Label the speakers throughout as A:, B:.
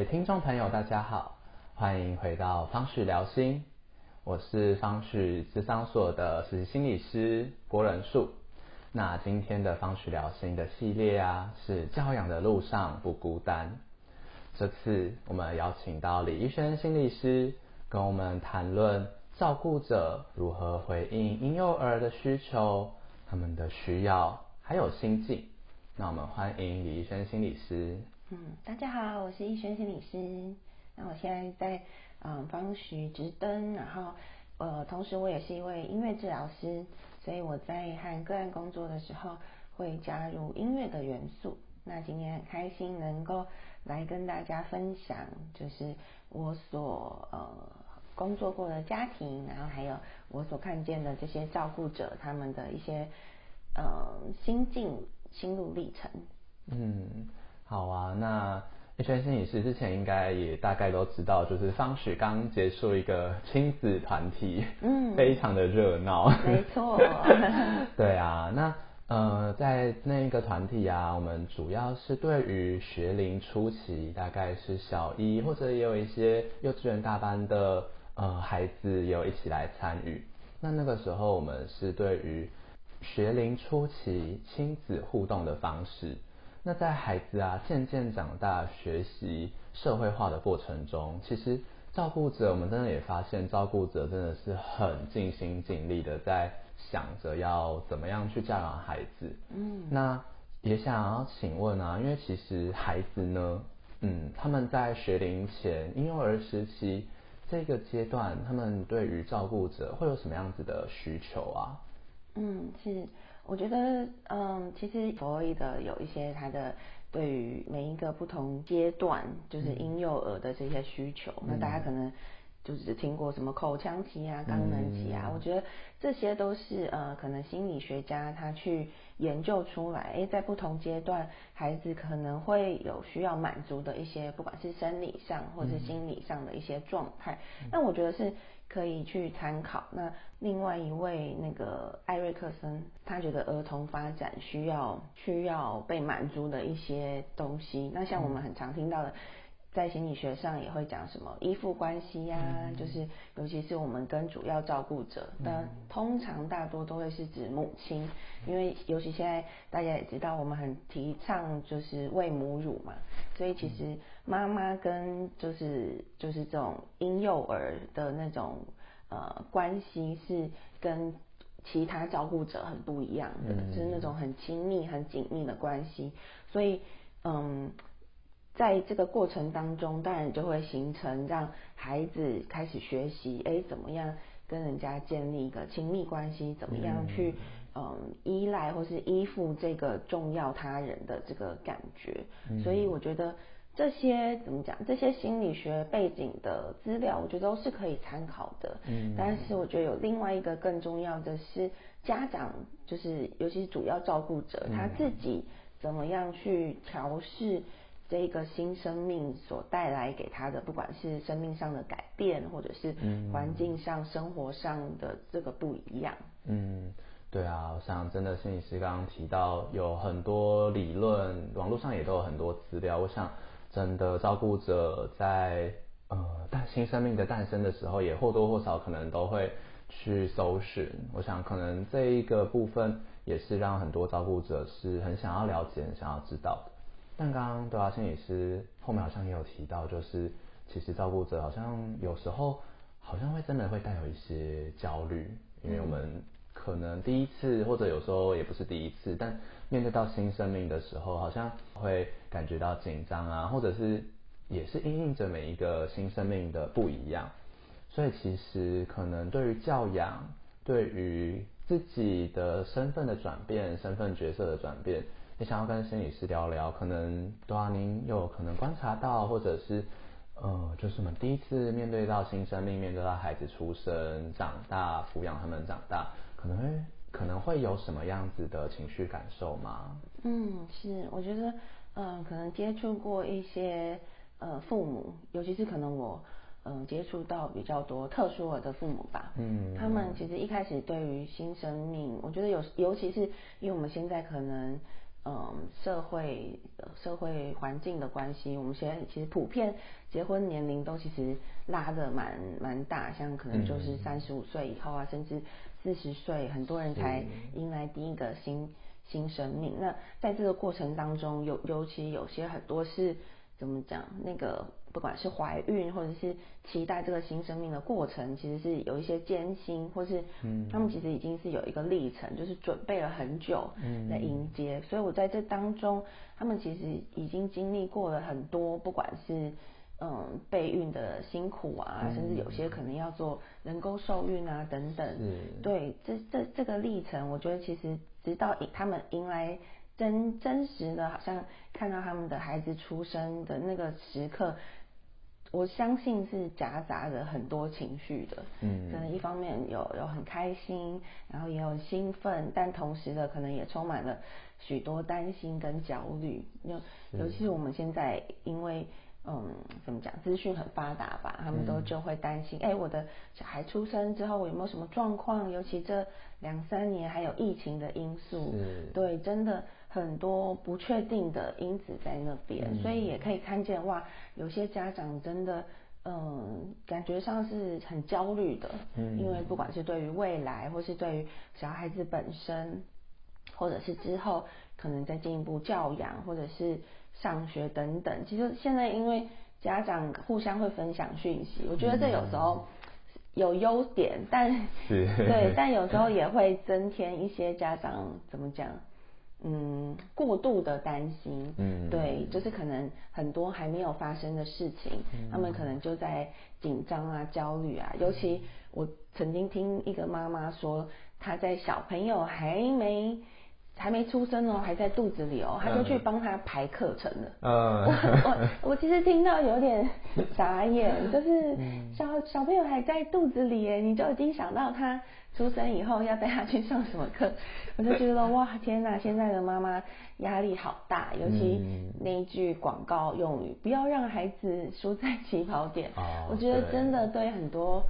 A: 位听众朋友，大家好，欢迎回到方旭聊心，我是方旭智商所的实习心理师郭仁树。那今天的方旭聊心的系列啊，是教养的路上不孤单。这次我们邀请到李医轩心理师，跟我们谈论照顾者如何回应婴幼儿的需求，他们的需要还有心境。那我们欢迎李医轩心理师。
B: 嗯，大家好，我是逸轩心理师。那我现在在嗯帮徐直登，然后呃同时我也是一位音乐治疗师，所以我在和个案工作的时候会加入音乐的元素。那今天很开心能够来跟大家分享，就是我所呃工作过的家庭，然后还有我所看见的这些照顾者他们的一些呃心境、心路历程。
A: 嗯。好啊，那一圈心理师之前应该也大概都知道，就是方许刚结束一个亲子团体，嗯，非常的热闹，
B: 没错，
A: 对啊，那呃在那一个团体啊，我们主要是对于学龄初期，大概是小一或者也有一些幼稚园大班的呃孩子也有一起来参与，那那个时候我们是对于学龄初期亲子互动的方式。那在孩子啊渐渐长大、学习社会化的过程中，其实照顾者我们真的也发现，照顾者真的是很尽心尽力的在想着要怎么样去教养孩子。嗯，那也想要请问啊，因为其实孩子呢，嗯，他们在学龄前、婴幼儿时期这个阶段，他们对于照顾者会有什么样子的需求啊？
B: 嗯，是。我觉得，嗯，其实弗洛伊德有一些他的对于每一个不同阶段，就是婴幼儿的这些需求，那大家可能就只听过什么口腔期啊、肛门期啊，我觉得这些都是呃，可能心理学家他去研究出来，哎，在不同阶段，孩子可能会有需要满足的一些，不管是生理上或是心理上的一些状态，那我觉得是。可以去参考。那另外一位那个艾瑞克森，他觉得儿童发展需要需要被满足的一些东西。那像我们很常听到的。在心理学上也会讲什么依附关系呀，就是尤其是我们跟主要照顾者，那通常大多都会是指母亲，因为尤其现在大家也知道，我们很提倡就是喂母乳嘛，所以其实妈妈跟就是就是这种婴幼儿的那种呃关系是跟其他照顾者很不一样的，就是那种很亲密很紧密的关系，所以嗯。在这个过程当中，当然就会形成让孩子开始学习，哎，怎么样跟人家建立一个亲密关系，怎么样去嗯依赖或是依附这个重要他人的这个感觉。所以我觉得这些怎么讲，这些心理学背景的资料，我觉得都是可以参考的。嗯，但是我觉得有另外一个更重要的是，家长就是尤其是主要照顾者他自己怎么样去调试。这个新生命所带来给他的，不管是生命上的改变，或者是环境上、生活上的这个不一样。
A: 嗯，对啊，我想真的心理师刚刚提到有很多理论，网络上也都有很多资料。我想真的照顾者在呃诞新生命的诞生的时候，也或多或少可能都会去搜寻。我想可能这一个部分也是让很多照顾者是很想要了解、很想要知道的。但刚刚对啊，心理师后面好像也有提到，就是其实照顾者好像有时候好像会真的会带有一些焦虑，因为我们可能第一次或者有时候也不是第一次，但面对到新生命的时候，好像会感觉到紧张啊，或者是也是因应着每一个新生命的不一样，所以其实可能对于教养，对于自己的身份的转变，身份角色的转变。也想要跟心理师聊聊，可能对啊，您有可能观察到，或者是呃，就是我们第一次面对到新生命，面对到孩子出生、长大、抚养他们长大，可能会可能会有什么样子的情绪感受吗？
B: 嗯，是，我觉得，嗯，可能接触过一些呃父母，尤其是可能我嗯接触到比较多特殊儿的父母吧，嗯，他们其实一开始对于新生命，我觉得有，尤其是因为我们现在可能。嗯社会社会环境的关系，我们现在其实普遍结婚年龄都其实拉的蛮蛮大，像可能就是三十五岁以后啊，甚至四十岁，很多人才迎来第一个新新生命。那在这个过程当中，尤尤其有些很多是怎么讲那个。不管是怀孕或者是期待这个新生命的过程，其实是有一些艰辛，或是他们其实已经是有一个历程，就是准备了很久来迎接。所以我在这当中，他们其实已经经历过了很多，不管是嗯备孕的辛苦啊，甚至有些可能要做人工受孕啊等等。对，这这这个历程，我觉得其实直到他们迎来。真真实的，好像看到他们的孩子出生的那个时刻，我相信是夹杂着很多情绪的。嗯，可能一方面有有很开心，然后也有兴奋，但同时的可能也充满了许多担心跟焦虑。尤尤其是我们现在因为。嗯，怎么讲？资讯很发达吧，他们都就会担心，哎，我的小孩出生之后有没有什么状况？尤其这两三年还有疫情的因素，对，真的很多不确定的因子在那边，所以也可以看见哇，有些家长真的，嗯，感觉上是很焦虑的，嗯，因为不管是对于未来，或是对于小孩子本身，或者是之后可能再进一步教养，或者是。上学等等，其实现在因为家长互相会分享讯息，我觉得这有时候有优点，但 对，但有时候也会增添一些家长怎么讲，嗯，过度的担心，嗯，对，就是可能很多还没有发生的事情，他们可能就在紧张啊、焦虑啊，尤其我曾经听一个妈妈说，她在小朋友还没。还没出生哦，还在肚子里哦，她就去帮他排课程了。嗯，我我我其实听到有点傻眼，就是小小朋友还在肚子里耶，你就已经想到他出生以后要带他去上什么课，我就觉得哇天哪，现在的妈妈压力好大，尤其那一句广告用语，不要让孩子输在起跑点。我觉得真的对很多，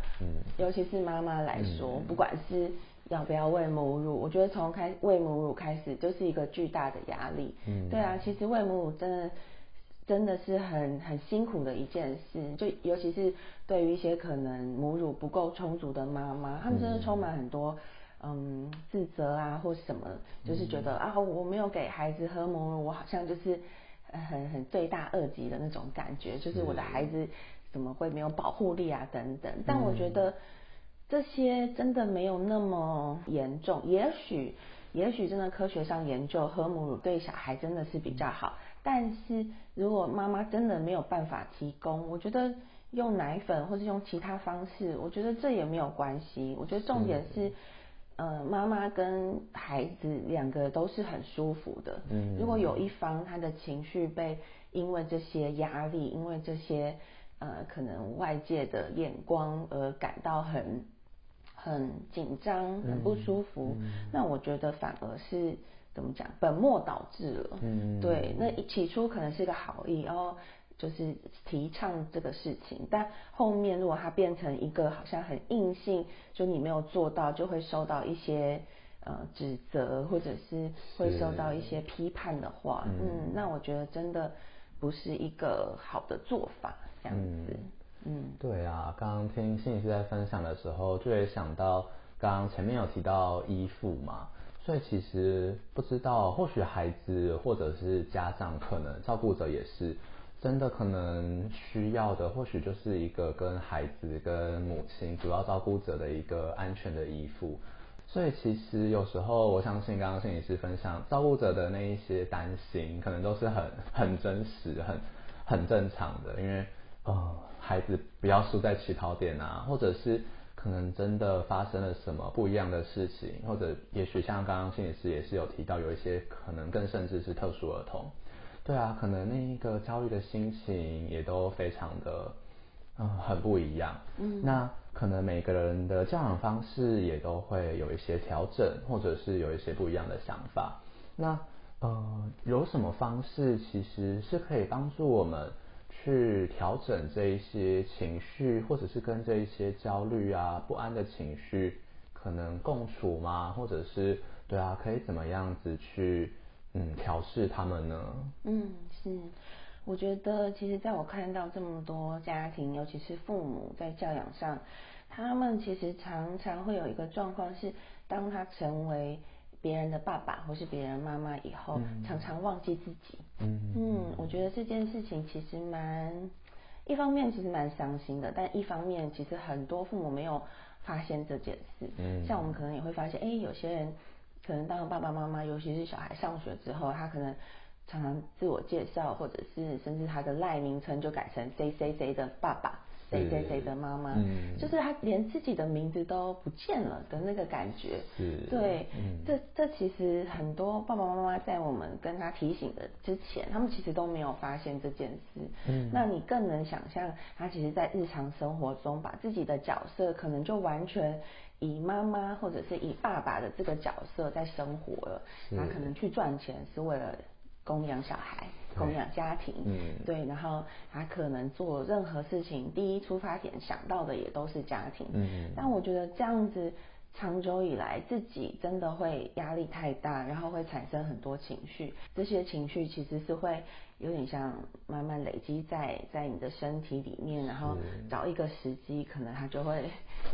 B: 尤其是妈妈来说，不管是。要不要喂母乳？我觉得从开喂母乳开始就是一个巨大的压力。嗯，对啊，其实喂母乳真的真的是很很辛苦的一件事，就尤其是对于一些可能母乳不够充足的妈妈，她们真的充满很多嗯自责啊或什么，就是觉得啊我没有给孩子喝母乳，我好像就是很很罪大恶极的那种感觉，就是我的孩子怎么会没有保护力啊等等。但我觉得。这些真的没有那么严重，也许，也许真的科学上研究喝母乳对小孩真的是比较好。但是如果妈妈真的没有办法提供，我觉得用奶粉或是用其他方式，我觉得这也没有关系。我觉得重点是，呃，妈妈跟孩子两个都是很舒服的。嗯。如果有一方他的情绪被因为这些压力，因为这些呃可能外界的眼光而感到很。很紧张，很不舒服。那我觉得反而是怎么讲，本末倒置了。嗯，对。那起初可能是个好意，然后就是提倡这个事情，但后面如果它变成一个好像很硬性，就你没有做到，就会受到一些呃指责，或者是会受到一些批判的话，嗯，那我觉得真的不是一个好的做法，这样子。
A: 嗯，对啊，刚刚听信息在分享的时候，就会想到刚刚前面有提到依附嘛，所以其实不知道，或许孩子或者是家长，可能照顾者也是真的可能需要的，或许就是一个跟孩子跟母亲主要照顾者的一个安全的依附。所以其实有时候我相信刚刚心理师分享照顾者的那一些担心，可能都是很很真实、很很正常的，因为呃。孩子不要输在起跑点啊，或者是可能真的发生了什么不一样的事情，或者也许像刚刚心理师也是有提到，有一些可能更甚至是特殊儿童，对啊，可能那一个焦虑的心情也都非常的嗯很不一样，嗯，那可能每个人的教养方式也都会有一些调整，或者是有一些不一样的想法，那呃有什么方式其实是可以帮助我们？去调整这一些情绪，或者是跟这一些焦虑啊、不安的情绪可能共处吗？或者是对啊，可以怎么样子去嗯调试他们呢？
B: 嗯，是。我觉得，其实在我看到这么多家庭，尤其是父母在教养上，他们其实常常会有一个状况是，当他成为别人的爸爸或是别人妈妈以后，常常忘记自己。嗯嗯，我觉得这件事情其实蛮，一方面其实蛮伤心的，但一方面其实很多父母没有发现这件事。嗯，像我们可能也会发现，哎，有些人可能当了爸爸妈妈，尤其是小孩上学之后，他可能。常常自我介绍，或者是甚至他的赖名称就改成谁谁谁的爸爸，谁谁谁的妈妈，嗯就是他连自己的名字都不见了的那个感觉。对，这这其实很多爸爸妈妈在我们跟他提醒的之前，他们其实都没有发现这件事。嗯，那你更能想象，他其实在日常生活中把自己的角色可能就完全以妈妈或者是以爸爸的这个角色在生活了。他可能去赚钱是为了。供养小孩，供养家庭，嗯，对，然后他可能做任何事情，第一出发点想到的也都是家庭，嗯，但我觉得这样子长久以来，自己真的会压力太大，然后会产生很多情绪，这些情绪其实是会有点像慢慢累积在在你的身体里面，然后找一个时机，可能它就会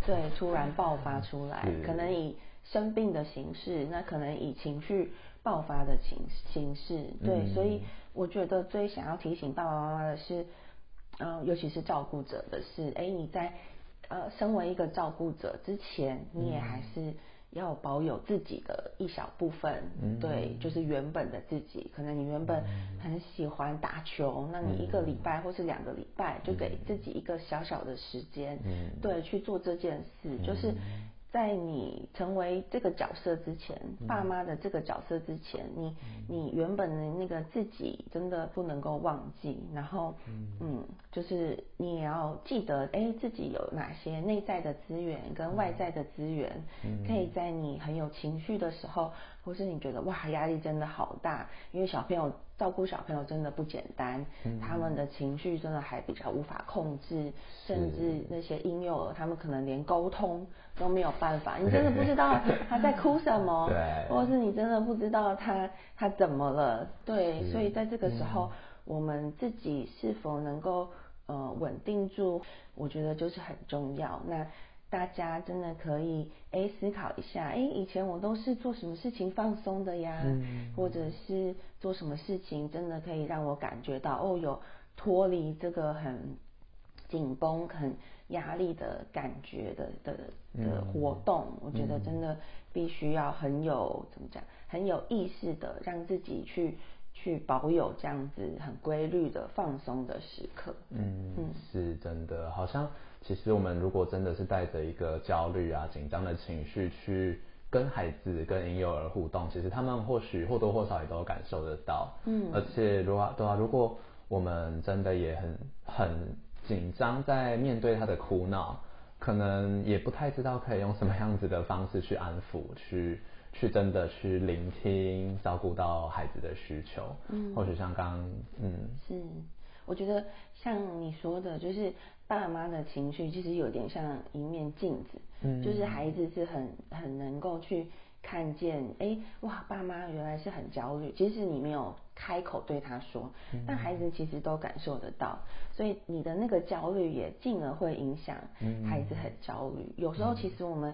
B: 对突然爆发出来，可能以生病的形式，那可能以情绪。爆发的形形式，对，所以我觉得最想要提醒爸爸妈妈的是，嗯，尤其是照顾者的是，哎，你在呃身为一个照顾者之前，你也还是要保有自己的一小部分，对，就是原本的自己。可能你原本很喜欢打球，那你一个礼拜或是两个礼拜，就给自己一个小小的时间，对，去做这件事，就是。在你成为这个角色之前，爸妈的这个角色之前，你你原本的那个自己真的不能够忘记。然后，嗯，就是你也要记得，哎，自己有哪些内在的资源跟外在的资源，可以在你很有情绪的时候，或是你觉得哇压力真的好大，因为小朋友。照顾小朋友真的不简单，他们的情绪真的还比较无法控制，甚至那些婴幼儿，他们可能连沟通都没有办法。你真的 不知道他在哭什么，
A: 对，
B: 或是你真的不知道他他怎么了，对。所以在这个时候，我们自己是否能够呃稳定住，我觉得就是很重要。那。大家真的可以哎思考一下，哎，以前我都是做什么事情放松的呀？或者是做什么事情真的可以让我感觉到哦，有脱离这个很紧绷、很压力的感觉的的的活动？我觉得真的必须要很有怎么讲，很有意识的让自己去去保有这样子很规律的放松的时刻。
A: 嗯，是真的，好像。其实我们如果真的是带着一个焦虑啊、紧张的情绪去跟孩子、跟婴幼儿互动，其实他们或许或多或少也都感受得到。嗯，而且如果对啊，如果我们真的也很很紧张，在面对他的哭闹，可能也不太知道可以用什么样子的方式去安抚、去去真的去聆听、照顾到孩子的需求。嗯，或许像刚嗯
B: 是。我觉得像你说的，就是爸妈的情绪其实有点像一面镜子，嗯，就是孩子是很很能够去看见，哎，哇，爸妈原来是很焦虑，即使你没有开口对他说，但孩子其实都感受得到，所以你的那个焦虑也进而会影响孩子很焦虑。有时候其实我们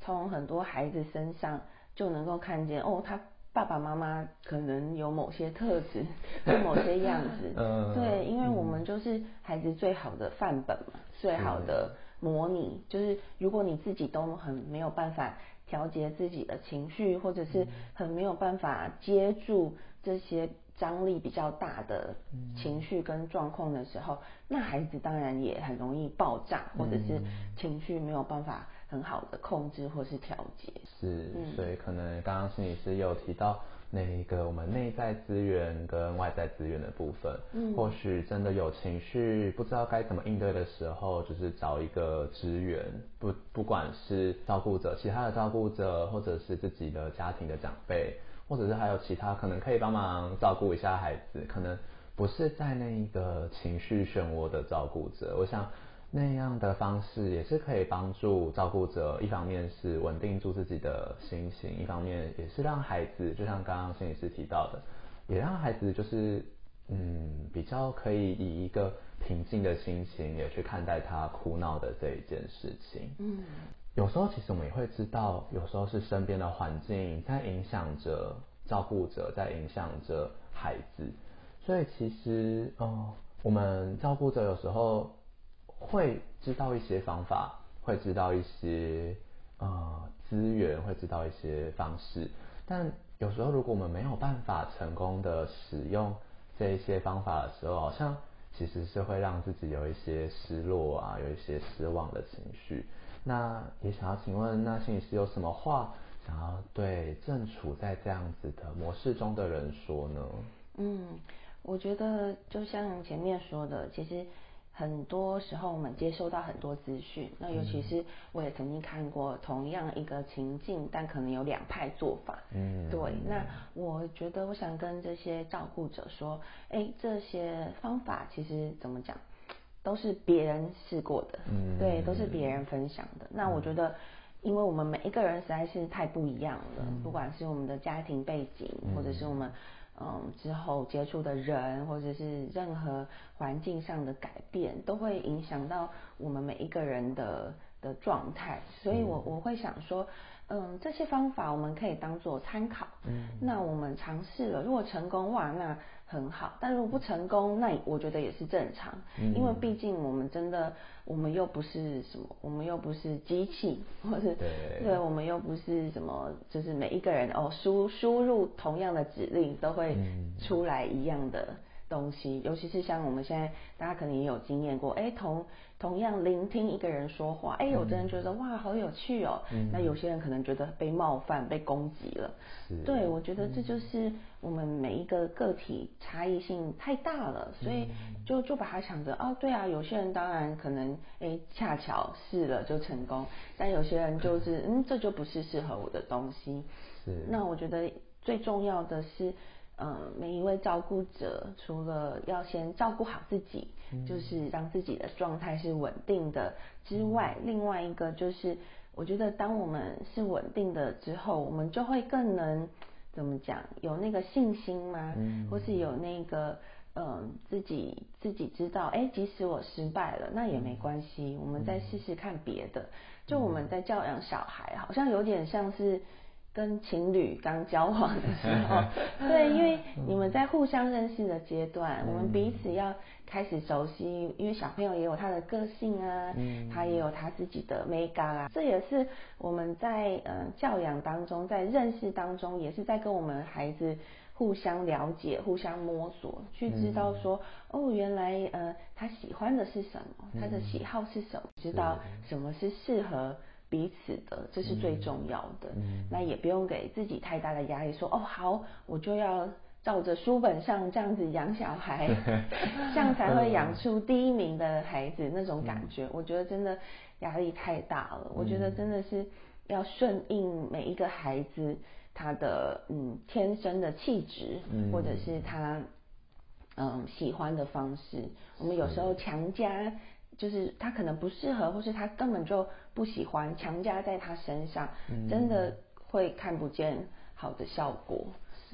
B: 从很多孩子身上就能够看见，哦，他。爸爸妈妈可能有某些特质，有某些样子，嗯对，因为我们就是孩子最好的范本嘛，最好的模拟。就是如果你自己都很没有办法调节自己的情绪，或者是很没有办法接住这些张力比较大的情绪跟状况的时候，那孩子当然也很容易爆炸，或者是情绪没有办法。很好的控制或是调节。
A: 是，所以可能刚刚心理师有提到那一个我们内在资源跟外在资源的部分，嗯，或许真的有情绪不知道该怎么应对的时候，就是找一个资源，不不管是照顾者、其他的照顾者，或者是自己的家庭的长辈，或者是还有其他可能可以帮忙照顾一下孩子，可能不是在那一个情绪漩涡的照顾者，我想。那样的方式也是可以帮助照顾者，一方面是稳定住自己的心情，一方面也是让孩子，就像刚刚心理师提到的，也让孩子就是嗯比较可以以一个平静的心情也去看待他哭闹的这一件事情。嗯，有时候其实我们也会知道，有时候是身边的环境在影响着照顾者，在影响着孩子，所以其实哦，我们照顾者有时候。会知道一些方法，会知道一些呃资源，会知道一些方式，但有时候如果我们没有办法成功的使用这一些方法的时候，好像其实是会让自己有一些失落啊，有一些失望的情绪。那也想要请问，那心理师有什么话想要对正处在这样子的模式中的人说呢？
B: 嗯，我觉得就像前面说的，其实。很多时候我们接收到很多资讯，那尤其是我也曾经看过同样一个情境，但可能有两派做法。嗯，对。那我觉得我想跟这些照顾者说，哎，这些方法其实怎么讲，都是别人试过的，嗯，对，都是别人分享的。那我觉得，因为我们每一个人实在是太不一样了，不管是我们的家庭背景，或者是我们。嗯，之后接触的人或者是任何环境上的改变，都会影响到我们每一个人的的状态。所以，我我会想说。嗯，这些方法我们可以当做参考。嗯，那我们尝试了，如果成功哇，那很好；但如果不成功，那我觉得也是正常。嗯，因为毕竟我们真的，我们又不是什么，我们又不是机器，或者对，我们又不是什么，就是每一个人哦，输输入同样的指令都会出来一样的。东西，尤其是像我们现在，大家可能也有经验过，哎，同同样聆听一个人说话，哎，有的人觉得哇，好有趣哦，那有些人可能觉得被冒犯、被攻击了。对，我觉得这就是我们每一个个体差异性太大了，所以就就把它想着，哦，对啊，有些人当然可能，哎，恰巧试了就成功，但有些人就是，嗯，这就不是适合我的东西。是。那我觉得最重要的是。嗯，每一位照顾者除了要先照顾好自己，就是让自己的状态是稳定的之外，另外一个就是，我觉得当我们是稳定的之后，我们就会更能怎么讲，有那个信心吗？嗯或是有那个嗯，自己自己知道，哎，即使我失败了，那也没关系，我们再试试看别的。就我们在教养小孩，好像有点像是。跟情侣刚交往的时候，对，因为你们在互相认识的阶段，我们彼此要开始熟悉，因为小朋友也有他的个性啊，他也有他自己的美感啊，这也是我们在嗯教养当中，在认识当中，也是在跟我们孩子互相了解、互相摸索，去知道说，哦，原来呃他喜欢的是什么，他的喜好是什么，知道什么是适合。彼此的，这是最重要的。那也不用给自己太大的压力，说哦好，我就要照着书本上这样子养小孩，这样才会养出第一名的孩子那种感觉。我觉得真的压力太大了。我觉得真的是要顺应每一个孩子他的嗯天生的气质，或者是他嗯喜欢的方式。我们有时候强加。就是他可能不适合，或是他根本就不喜欢，强加在他身上，真的会看不见好的效果。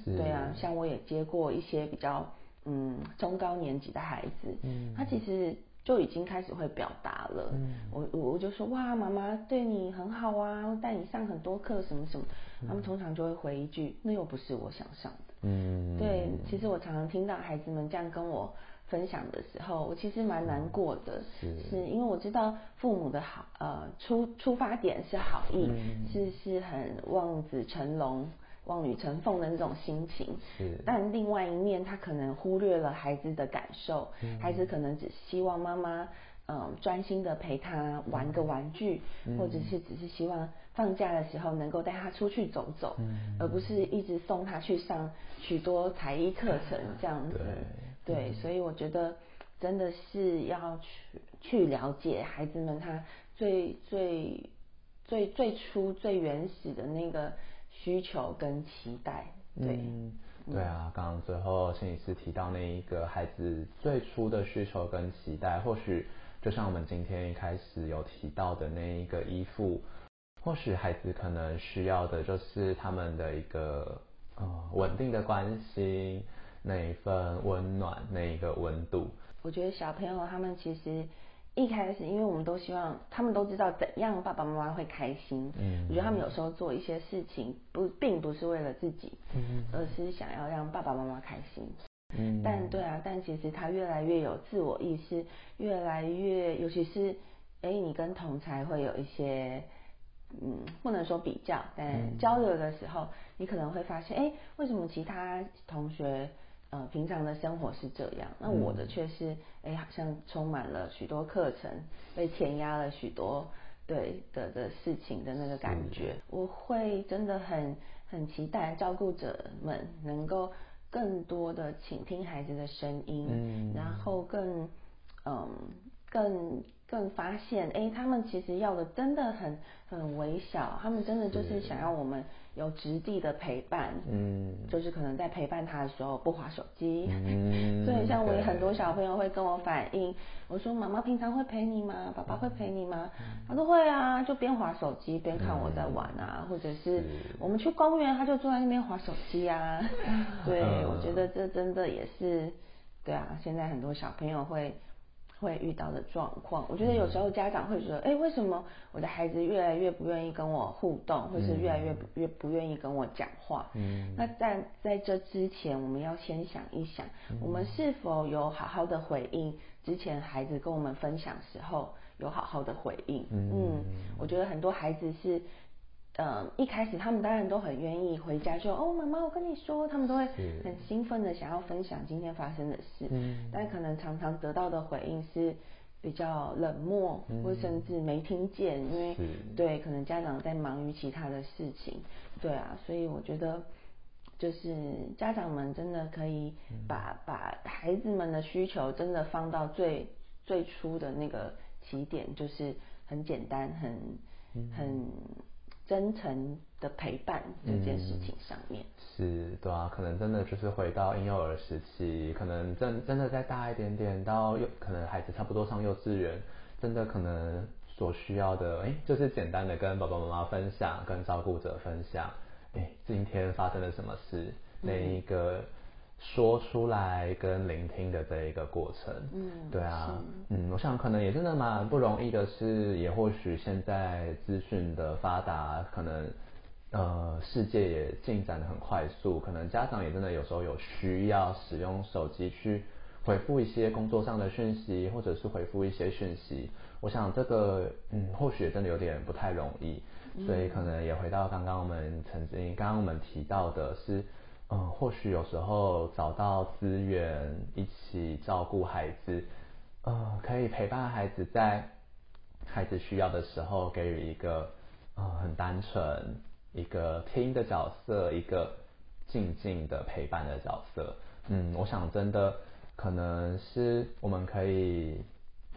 B: 对啊，像我也接过一些比较嗯中高年级的孩子，他其实就已经开始会表达了。我我就说哇，妈妈对你很好啊，带你上很多课什么什么，他们通常就会回一句，那又不是我想上的。嗯，对，其实我常常听到孩子们这样跟我。分享的时候，我其实蛮难过的，是。因为我知道父母的好，呃，出出发点是好意，是是很望子成龙、望女成凤的那种心情，是。但另外一面，他可能忽略了孩子的感受，孩子可能只希望妈妈，嗯，专心的陪他玩个玩具，或者是只是希望放假的时候能够带他出去走走，而不是一直送他去上许多才艺课程这样子。对，所以我觉得真的是要去去了解孩子们他最最最最初最原始的那个需求跟期待。对，
A: 对啊，刚刚最后心理师提到那一个孩子最初的需求跟期待，或许。就像我们今天一开始有提到的那一个依附，或许孩子可能需要的就是他们的一个呃稳定的关心，那一份温暖，那一个温度。
B: 我觉得小朋友他们其实一开始，因为我们都希望他们都知道怎样爸爸妈妈会开心。嗯，我觉得他们有时候做一些事情不并不是为了自己，嗯，而是想要让爸爸妈妈开心。嗯，但对啊，但其实他越来越有自我意识，越来越，尤其是哎，你跟同才会有一些，嗯，不能说比较，但交流的时候，你可能会发现，哎，为什么其他同学，呃，平常的生活是这样，那我的却是，哎，好像充满了许多课程，被填压了许多，对的的事情的那个感觉，我会真的很很期待照顾者们能够。更多的倾听孩子的声音，然后更嗯更更发现，哎，他们其实要的真的很很微小，他们真的就是想要我们有质地的陪伴，嗯，就是可能在陪伴他的时候不划手机，嗯，所以像我有很多小朋友会跟我反映，我说妈妈平常会陪你吗？爸爸会陪你吗？他说会啊，就边划手机边看我在玩啊，或者是我们去公园，他就坐在那边划手机啊，对，我觉得这真的也是，对啊，现在很多小朋友会。会遇到的状况，我觉得有时候家长会觉得，哎，为什么我的孩子越来越不愿意跟我互动，或是越来越越不愿意跟我讲话？嗯，那在在这之前，我们要先想一想，我们是否有好好的回应之前孩子跟我们分享时候有好好的回应？嗯，我觉得很多孩子是。嗯，一开始他们当然都很愿意回家，说哦，妈妈，我跟你说，他们都会很兴奋的想要分享今天发生的事。嗯，但可能常常得到的回应是比较冷漠，或甚至没听见，因为对，可能家长在忙于其他的事情。对啊，所以我觉得就是家长们真的可以把把孩子们的需求真的放到最最初的那个起点，就是很简单，很很。真诚的陪伴这件事情上面
A: 是，对啊，可能真的就是回到婴幼儿时期，可能真真的再大一点点，到幼可能孩子差不多上幼稚园，真的可能所需要的，哎，就是简单的跟爸爸妈妈分享，跟照顾者分享，哎，今天发生了什么事，那一个。说出来跟聆听的这一个过程，嗯，对啊，嗯，我想可能也真的蛮不容易的，是也或许现在资讯的发达，可能呃世界也进展的很快速，可能家长也真的有时候有需要使用手机去回复一些工作上的讯息，或者是回复一些讯息，我想这个嗯或许真的有点不太容易，所以可能也回到刚刚我们曾经刚刚我们提到的是。嗯，或许有时候找到资源一起照顾孩子，呃，可以陪伴孩子在孩子需要的时候给予一个呃很单纯一个听的角色，一个静静的陪伴的角色。嗯，我想真的可能是我们可以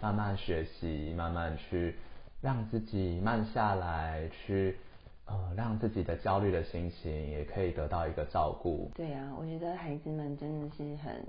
A: 慢慢学习，慢慢去让自己慢下来去。呃，让自己的焦虑的心情也可以得到一个照顾。
B: 对啊，我觉得孩子们真的是很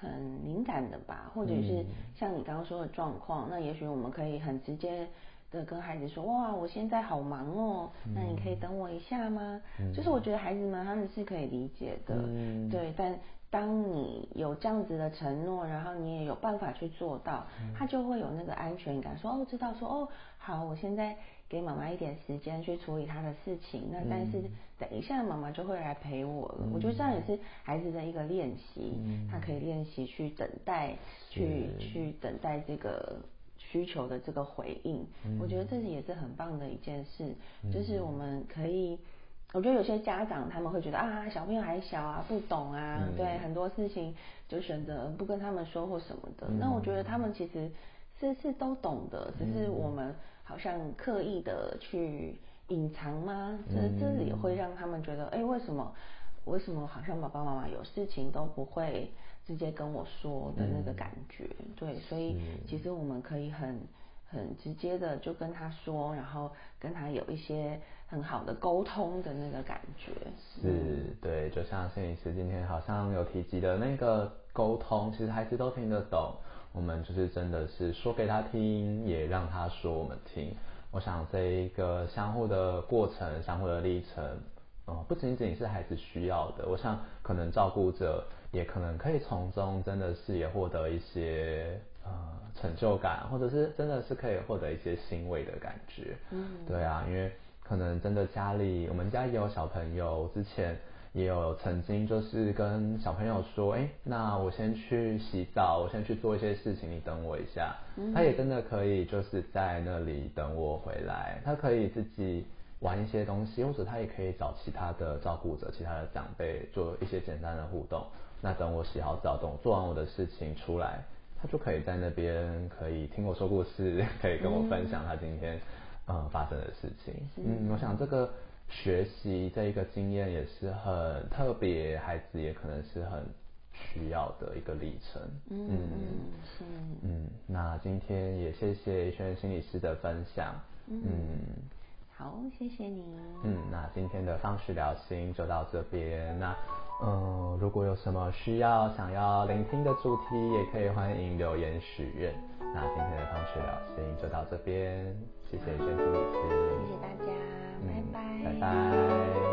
B: 很敏感的吧，或者是像你刚刚说的状况，那也许我们可以很直接的跟孩子说，哇，我现在好忙哦，那你可以等我一下吗？就是我觉得孩子们他们是可以理解的，嗯对，但。当你有这样子的承诺，然后你也有办法去做到，他就会有那个安全感，说哦，知道说哦，好，我现在给妈妈一点时间去处理她的事情，那但是等一下妈妈就会来陪我了。我觉得这样也是孩子的一个练习，他可以练习去等待，去去等待这个需求的这个回应。我觉得这也是很棒的一件事，就是我们可以。我觉得有些家长他们会觉得啊，小朋友还小啊，不懂啊，对很多事情就选择不跟他们说或什么的。那我觉得他们其实是是都懂的，只是我们好像刻意的去隐藏吗？这这也会让他们觉得，哎，为什么为什么好像爸爸妈妈有事情都不会直接跟我说的那个感觉？对，所以其实我们可以很。很直接的就跟他说，然后跟他有一些很好的沟通的那个感觉。
A: 是，对，就像摄影师今天好像有提及的那个沟通，其实孩子都听得懂。我们就是真的是说给他听，也让他说我们听。我想这一个相互的过程，相互的历程，呃，不仅仅是孩子需要的，我想可能照顾者也可能可以从中真的是也获得一些呃成就感，或者是真的是可以获得一些欣慰的感觉。嗯，对啊，因为可能真的家里，我们家也有小朋友，之前。也有曾经就是跟小朋友说，哎，那我先去洗澡，我先去做一些事情，你等我一下。他也真的可以就是在那里等我回来，他可以自己玩一些东西，或者他也可以找其他的照顾者、其他的长辈做一些简单的互动。那等我洗好澡，等我做完我的事情出来，他就可以在那边可以听我说故事，可以跟我分享他今天嗯发生的事情。嗯，我想这个。学习这一个经验也是很特别，孩子也可能是很需要的一个历程。嗯嗯嗯。那今天也谢谢轩心理师的分享。嗯。
B: 好，谢谢你。
A: 嗯，那今天的方式聊心就到这边。那嗯，如果有什么需要想要聆听的主题，也可以欢迎留言许愿。那今天的方式聊心就到这边，谢谢轩心理师。
B: 谢谢大家。拜拜。
A: 拜拜。